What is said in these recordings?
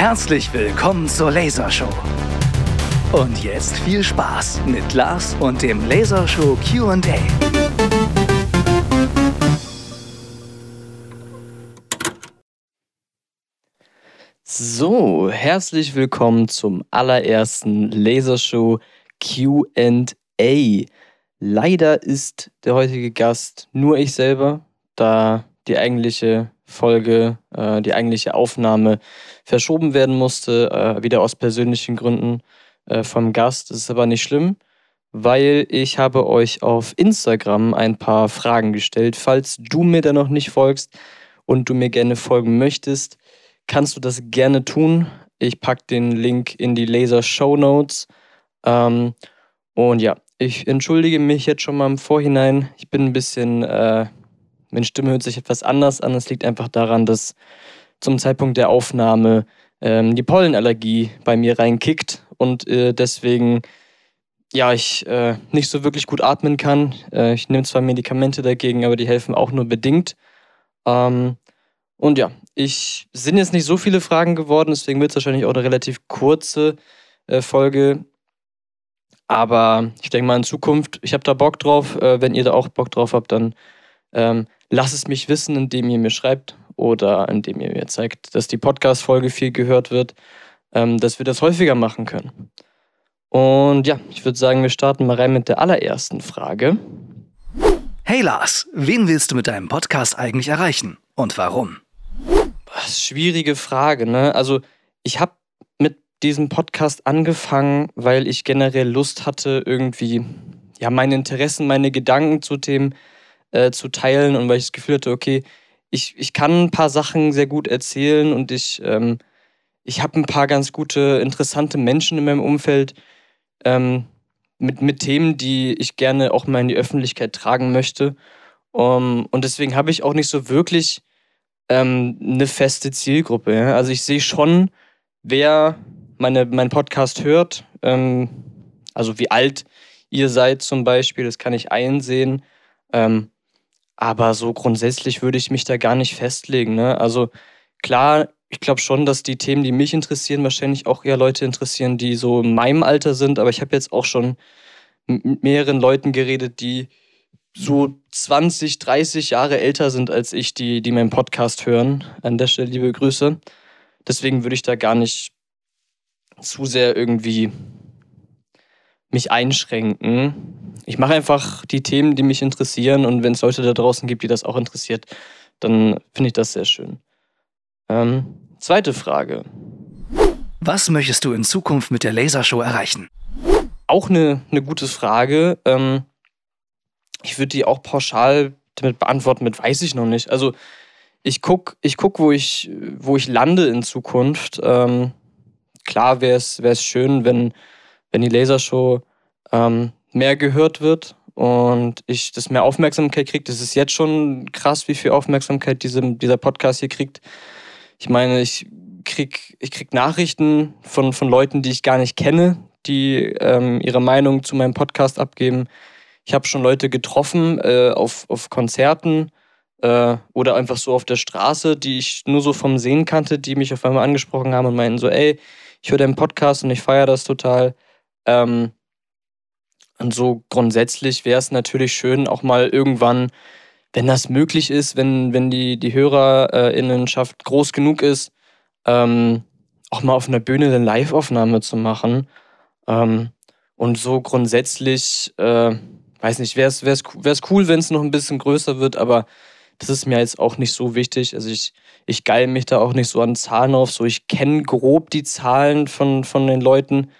Herzlich willkommen zur Lasershow. Und jetzt viel Spaß mit Lars und dem Lasershow QA. So, herzlich willkommen zum allerersten Lasershow QA. Leider ist der heutige Gast nur ich selber, da die eigentliche Folge, äh, die eigentliche Aufnahme verschoben werden musste, äh, wieder aus persönlichen Gründen äh, vom Gast. Das ist aber nicht schlimm, weil ich habe euch auf Instagram ein paar Fragen gestellt. Falls du mir da noch nicht folgst und du mir gerne folgen möchtest, kannst du das gerne tun. Ich packe den Link in die Laser Show Notes. Ähm, und ja, ich entschuldige mich jetzt schon mal im Vorhinein. Ich bin ein bisschen äh, meine Stimme hört sich etwas anders an. Es liegt einfach daran, dass zum Zeitpunkt der Aufnahme ähm, die Pollenallergie bei mir reinkickt und äh, deswegen ja, ich äh, nicht so wirklich gut atmen kann. Äh, ich nehme zwar Medikamente dagegen, aber die helfen auch nur bedingt. Ähm, und ja, ich sind jetzt nicht so viele Fragen geworden, deswegen wird es wahrscheinlich auch eine relativ kurze äh, Folge. Aber ich denke mal in Zukunft, ich habe da Bock drauf. Äh, wenn ihr da auch Bock drauf habt, dann ähm, lasst es mich wissen, indem ihr mir schreibt oder indem ihr mir zeigt, dass die Podcast-Folge viel gehört wird, ähm, dass wir das häufiger machen können. Und ja, ich würde sagen, wir starten mal rein mit der allerersten Frage. Hey Lars, wen willst du mit deinem Podcast eigentlich erreichen und warum? Schwierige Frage, ne? Also, ich habe mit diesem Podcast angefangen, weil ich generell Lust hatte, irgendwie ja, meine Interessen, meine Gedanken zu Themen äh, zu teilen und weil ich das Gefühl hatte, okay, ich, ich kann ein paar Sachen sehr gut erzählen und ich, ähm, ich habe ein paar ganz gute, interessante Menschen in meinem Umfeld ähm, mit, mit Themen, die ich gerne auch mal in die Öffentlichkeit tragen möchte. Um, und deswegen habe ich auch nicht so wirklich ähm, eine feste Zielgruppe. Ja? Also ich sehe schon, wer meine, meinen Podcast hört, ähm, also wie alt ihr seid zum Beispiel, das kann ich einsehen. Ähm, aber so grundsätzlich würde ich mich da gar nicht festlegen. Ne? Also klar, ich glaube schon, dass die Themen, die mich interessieren, wahrscheinlich auch eher Leute interessieren, die so in meinem Alter sind. Aber ich habe jetzt auch schon mit mehreren Leuten geredet, die so 20, 30 Jahre älter sind als ich, die, die meinen Podcast hören. An der Stelle liebe Grüße. Deswegen würde ich da gar nicht zu sehr irgendwie mich einschränken. Ich mache einfach die Themen, die mich interessieren und wenn es Leute da draußen gibt, die das auch interessiert, dann finde ich das sehr schön. Ähm, zweite Frage. Was möchtest du in Zukunft mit der Lasershow erreichen? Auch eine, eine gute Frage. Ähm, ich würde die auch pauschal damit beantworten, mit weiß ich noch nicht. Also ich gucke, ich guck, wo, ich, wo ich lande in Zukunft. Ähm, klar wäre es schön, wenn wenn die Lasershow ähm, mehr gehört wird und ich das mehr Aufmerksamkeit kriege. Das ist jetzt schon krass, wie viel Aufmerksamkeit diese, dieser Podcast hier kriegt. Ich meine, ich krieg, ich krieg Nachrichten von, von Leuten, die ich gar nicht kenne, die ähm, ihre Meinung zu meinem Podcast abgeben. Ich habe schon Leute getroffen äh, auf, auf Konzerten äh, oder einfach so auf der Straße, die ich nur so vom Sehen kannte, die mich auf einmal angesprochen haben und meinten so, ey, ich höre deinen Podcast und ich feiere das total. Ähm, und so grundsätzlich wäre es natürlich schön, auch mal irgendwann, wenn das möglich ist, wenn, wenn die, die HörerInnenschaft groß genug ist, ähm, auch mal auf einer Bühne eine Live-Aufnahme zu machen. Ähm, und so grundsätzlich, äh, weiß nicht, wäre es wär's, cool, wenn es noch ein bisschen größer wird, aber das ist mir jetzt auch nicht so wichtig. Also ich, ich geil mich da auch nicht so an Zahlen auf. So, ich kenne grob die Zahlen von, von den Leuten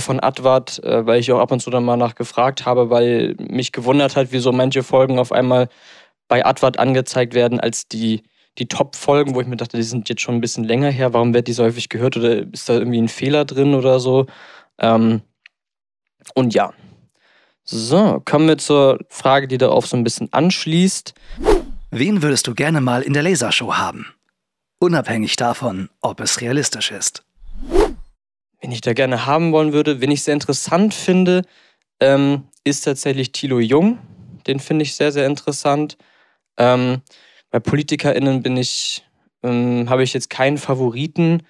von Advat, äh, weil ich auch ab und zu dann mal nachgefragt habe, weil mich gewundert hat, wieso manche Folgen auf einmal bei Advat angezeigt werden als die, die Top-Folgen, wo ich mir dachte, die sind jetzt schon ein bisschen länger her, warum wird die so häufig gehört oder ist da irgendwie ein Fehler drin oder so? Ähm, und ja. So, kommen wir zur Frage, die darauf so ein bisschen anschließt. Wen würdest du gerne mal in der Lasershow haben? Unabhängig davon, ob es realistisch ist wen ich da gerne haben wollen würde, wen ich sehr interessant finde, ähm, ist tatsächlich Thilo Jung. Den finde ich sehr, sehr interessant. Ähm, bei PolitikerInnen bin ich, ähm, habe ich jetzt keinen Favoriten.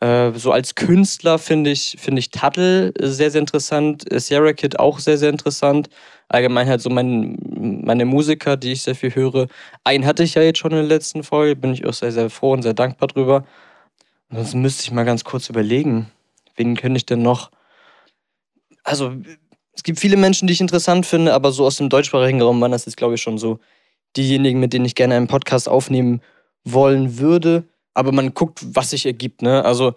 Äh, so als Künstler finde ich, find ich Tuttle sehr, sehr interessant. Sierra Kid auch sehr, sehr interessant. Allgemein halt so mein, meine Musiker, die ich sehr viel höre. Einen hatte ich ja jetzt schon in der letzten Folge, bin ich auch sehr, sehr froh und sehr dankbar drüber. Ansonsten müsste ich mal ganz kurz überlegen, wen könnte ich denn noch. Also, es gibt viele Menschen, die ich interessant finde, aber so aus dem deutschsprachigen Raum waren das jetzt, glaube ich, schon so diejenigen, mit denen ich gerne einen Podcast aufnehmen wollen würde aber man guckt, was sich ergibt. Ne? Also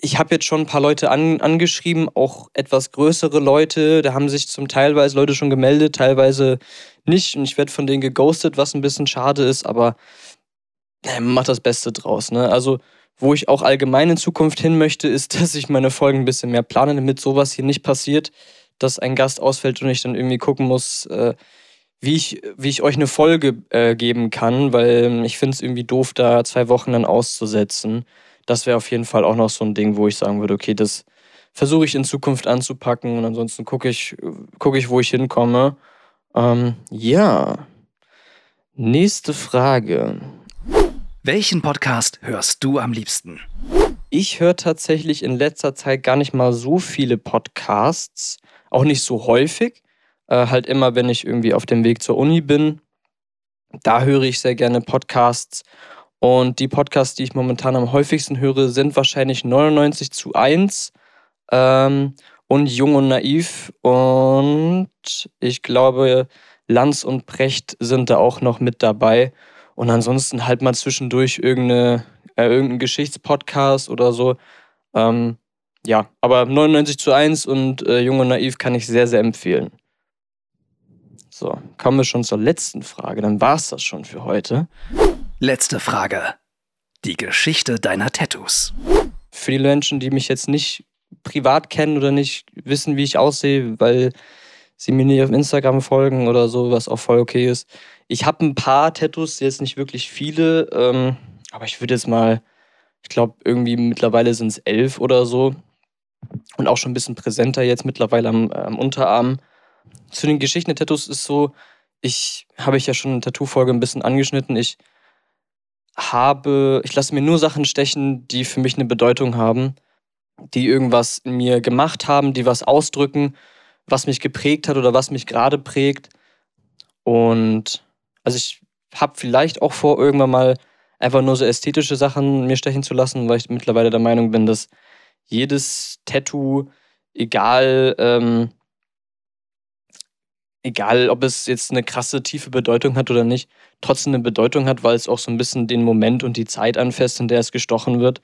ich habe jetzt schon ein paar Leute an, angeschrieben, auch etwas größere Leute. Da haben sich zum teilweise Leute schon gemeldet, teilweise nicht. Und ich werde von denen geghostet, was ein bisschen schade ist, aber man macht das Beste draus. Ne? Also, wo ich auch allgemein in Zukunft hin möchte, ist, dass ich meine Folgen ein bisschen mehr plane, damit sowas hier nicht passiert, dass ein Gast ausfällt und ich dann irgendwie gucken muss, äh, wie ich, wie ich euch eine Folge äh, geben kann, weil ich finde es irgendwie doof, da zwei Wochen dann auszusetzen. Das wäre auf jeden Fall auch noch so ein Ding, wo ich sagen würde, okay, das versuche ich in Zukunft anzupacken und ansonsten gucke ich, guck ich, wo ich hinkomme. Ähm, ja. Nächste Frage. Welchen Podcast hörst du am liebsten? Ich höre tatsächlich in letzter Zeit gar nicht mal so viele Podcasts, auch nicht so häufig. Äh, halt immer, wenn ich irgendwie auf dem Weg zur Uni bin. Da höre ich sehr gerne Podcasts. Und die Podcasts, die ich momentan am häufigsten höre, sind wahrscheinlich 99 zu 1 ähm, und Jung und Naiv. Und ich glaube, Lanz und Precht sind da auch noch mit dabei. Und ansonsten halt mal zwischendurch irgendeine, äh, irgendein Geschichtspodcast oder so. Ähm, ja, aber 99 zu 1 und äh, Jung und Naiv kann ich sehr, sehr empfehlen. So, kommen wir schon zur letzten Frage. Dann war es das schon für heute. Letzte Frage. Die Geschichte deiner Tattoos. Für die Menschen, die mich jetzt nicht privat kennen oder nicht wissen, wie ich aussehe, weil sie mir nicht auf Instagram folgen oder so, was auch voll okay ist. Ich habe ein paar Tattoos, jetzt nicht wirklich viele, ähm, aber ich würde jetzt mal, ich glaube, irgendwie mittlerweile sind es elf oder so. Und auch schon ein bisschen präsenter jetzt mittlerweile am, am Unterarm zu den Geschichten der Tattoos ist so, ich habe ich ja schon in der Tattoo-Folge ein bisschen angeschnitten. Ich habe, ich lasse mir nur Sachen stechen, die für mich eine Bedeutung haben, die irgendwas in mir gemacht haben, die was ausdrücken, was mich geprägt hat oder was mich gerade prägt. Und also ich habe vielleicht auch vor, irgendwann mal einfach nur so ästhetische Sachen mir stechen zu lassen, weil ich mittlerweile der Meinung bin, dass jedes Tattoo, egal ähm, egal ob es jetzt eine krasse, tiefe Bedeutung hat oder nicht, trotzdem eine Bedeutung hat, weil es auch so ein bisschen den Moment und die Zeit anfasst, in der es gestochen wird.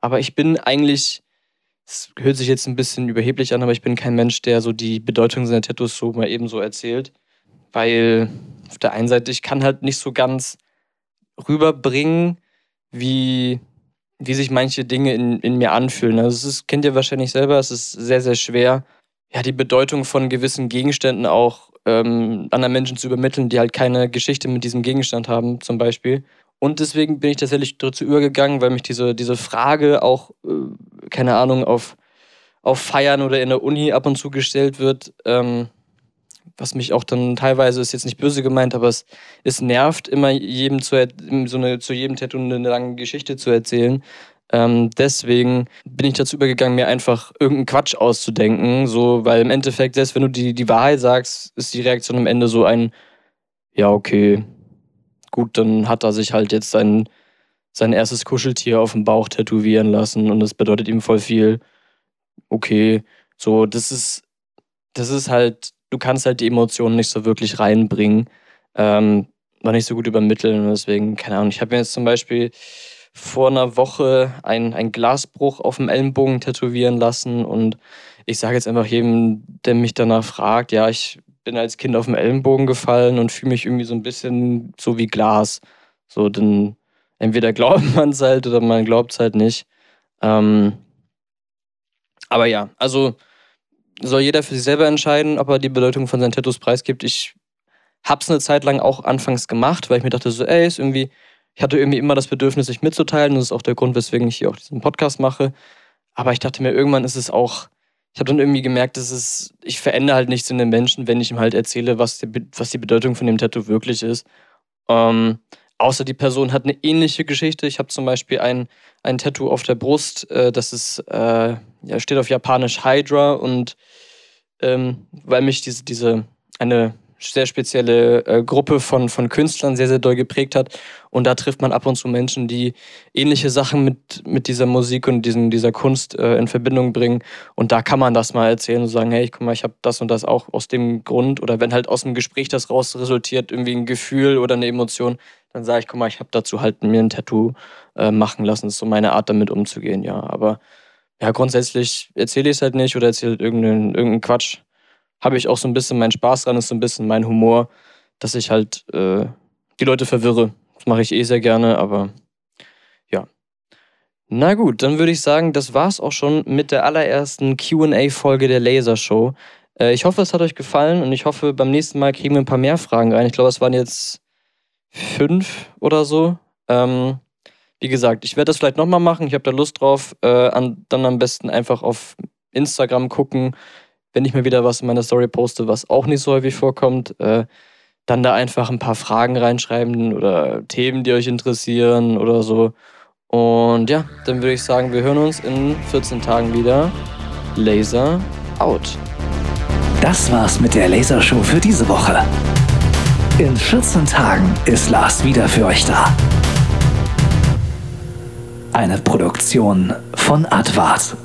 Aber ich bin eigentlich, es hört sich jetzt ein bisschen überheblich an, aber ich bin kein Mensch, der so die Bedeutung seiner Tattoos so mal eben so erzählt. Weil auf der einen Seite, ich kann halt nicht so ganz rüberbringen, wie, wie sich manche Dinge in, in mir anfühlen. Also es kennt ihr wahrscheinlich selber, es ist sehr, sehr schwer, ja, die Bedeutung von gewissen Gegenständen auch ähm, anderen Menschen zu übermitteln, die halt keine Geschichte mit diesem Gegenstand haben, zum Beispiel. Und deswegen bin ich tatsächlich dazu übergegangen, weil mich diese, diese Frage auch, äh, keine Ahnung, auf, auf Feiern oder in der Uni ab und zu gestellt wird, ähm, was mich auch dann teilweise ist jetzt nicht böse gemeint, aber es, es nervt immer jedem zu, so eine, zu jedem Tattoo eine lange Geschichte zu erzählen. Ähm, deswegen bin ich dazu übergegangen, mir einfach irgendeinen Quatsch auszudenken. So, weil im Endeffekt, selbst wenn du die, die Wahrheit sagst, ist die Reaktion am Ende so ein, ja, okay, gut, dann hat er sich halt jetzt sein, sein erstes Kuscheltier auf dem Bauch tätowieren lassen und das bedeutet ihm voll viel. Okay, so, das ist, das ist halt, du kannst halt die Emotionen nicht so wirklich reinbringen, ähm, war nicht so gut übermitteln deswegen, keine Ahnung, ich habe mir jetzt zum Beispiel vor einer Woche einen Glasbruch auf dem Ellenbogen tätowieren lassen. Und ich sage jetzt einfach jedem, der mich danach fragt, ja, ich bin als Kind auf dem Ellenbogen gefallen und fühle mich irgendwie so ein bisschen so wie Glas. So, denn entweder glaubt man es halt oder man glaubt es halt nicht. Ähm, aber ja, also soll jeder für sich selber entscheiden, ob er die Bedeutung von seinen Tattoos preisgibt. Ich habe es eine Zeit lang auch anfangs gemacht, weil ich mir dachte so, ey, ist irgendwie ich hatte irgendwie immer das Bedürfnis, sich mitzuteilen. Das ist auch der Grund, weswegen ich hier auch diesen Podcast mache. Aber ich dachte mir, irgendwann ist es auch, ich habe dann irgendwie gemerkt, dass es, ich verändere halt nichts in den Menschen, wenn ich ihm halt erzähle, was die, was die Bedeutung von dem Tattoo wirklich ist. Ähm, Außer die Person hat eine ähnliche Geschichte. Ich habe zum Beispiel ein, ein Tattoo auf der Brust, äh, das ist, äh, ja, steht auf Japanisch Hydra und ähm, weil mich diese, diese eine sehr spezielle äh, Gruppe von, von Künstlern sehr, sehr doll geprägt hat. Und da trifft man ab und zu Menschen, die ähnliche Sachen mit, mit dieser Musik und diesen, dieser Kunst äh, in Verbindung bringen. Und da kann man das mal erzählen und sagen, hey, guck mal, ich habe das und das auch aus dem Grund. Oder wenn halt aus dem Gespräch das raus resultiert, irgendwie ein Gefühl oder eine Emotion, dann sage ich, guck mal, ich habe dazu halt mir ein Tattoo äh, machen lassen. Das ist so meine Art, damit umzugehen, ja. Aber ja, grundsätzlich erzähle ich es halt nicht oder erzähle halt irgendeinen, irgendeinen Quatsch habe ich auch so ein bisschen meinen Spaß dran, ist so ein bisschen mein Humor, dass ich halt äh, die Leute verwirre. Das mache ich eh sehr gerne, aber ja. Na gut, dann würde ich sagen, das war's auch schon mit der allerersten QA-Folge der Lasershow. Äh, ich hoffe, es hat euch gefallen und ich hoffe, beim nächsten Mal kriegen wir ein paar mehr Fragen rein. Ich glaube, es waren jetzt fünf oder so. Ähm, wie gesagt, ich werde das vielleicht nochmal machen. Ich habe da Lust drauf. Äh, an, dann am besten einfach auf Instagram gucken wenn ich mir wieder was in meiner Story poste, was auch nicht so häufig vorkommt, äh, dann da einfach ein paar Fragen reinschreiben oder Themen, die euch interessieren oder so. Und ja, dann würde ich sagen, wir hören uns in 14 Tagen wieder. Laser out. Das war's mit der Lasershow für diese Woche. In 14 Tagen ist Lars wieder für euch da. Eine Produktion von Advart.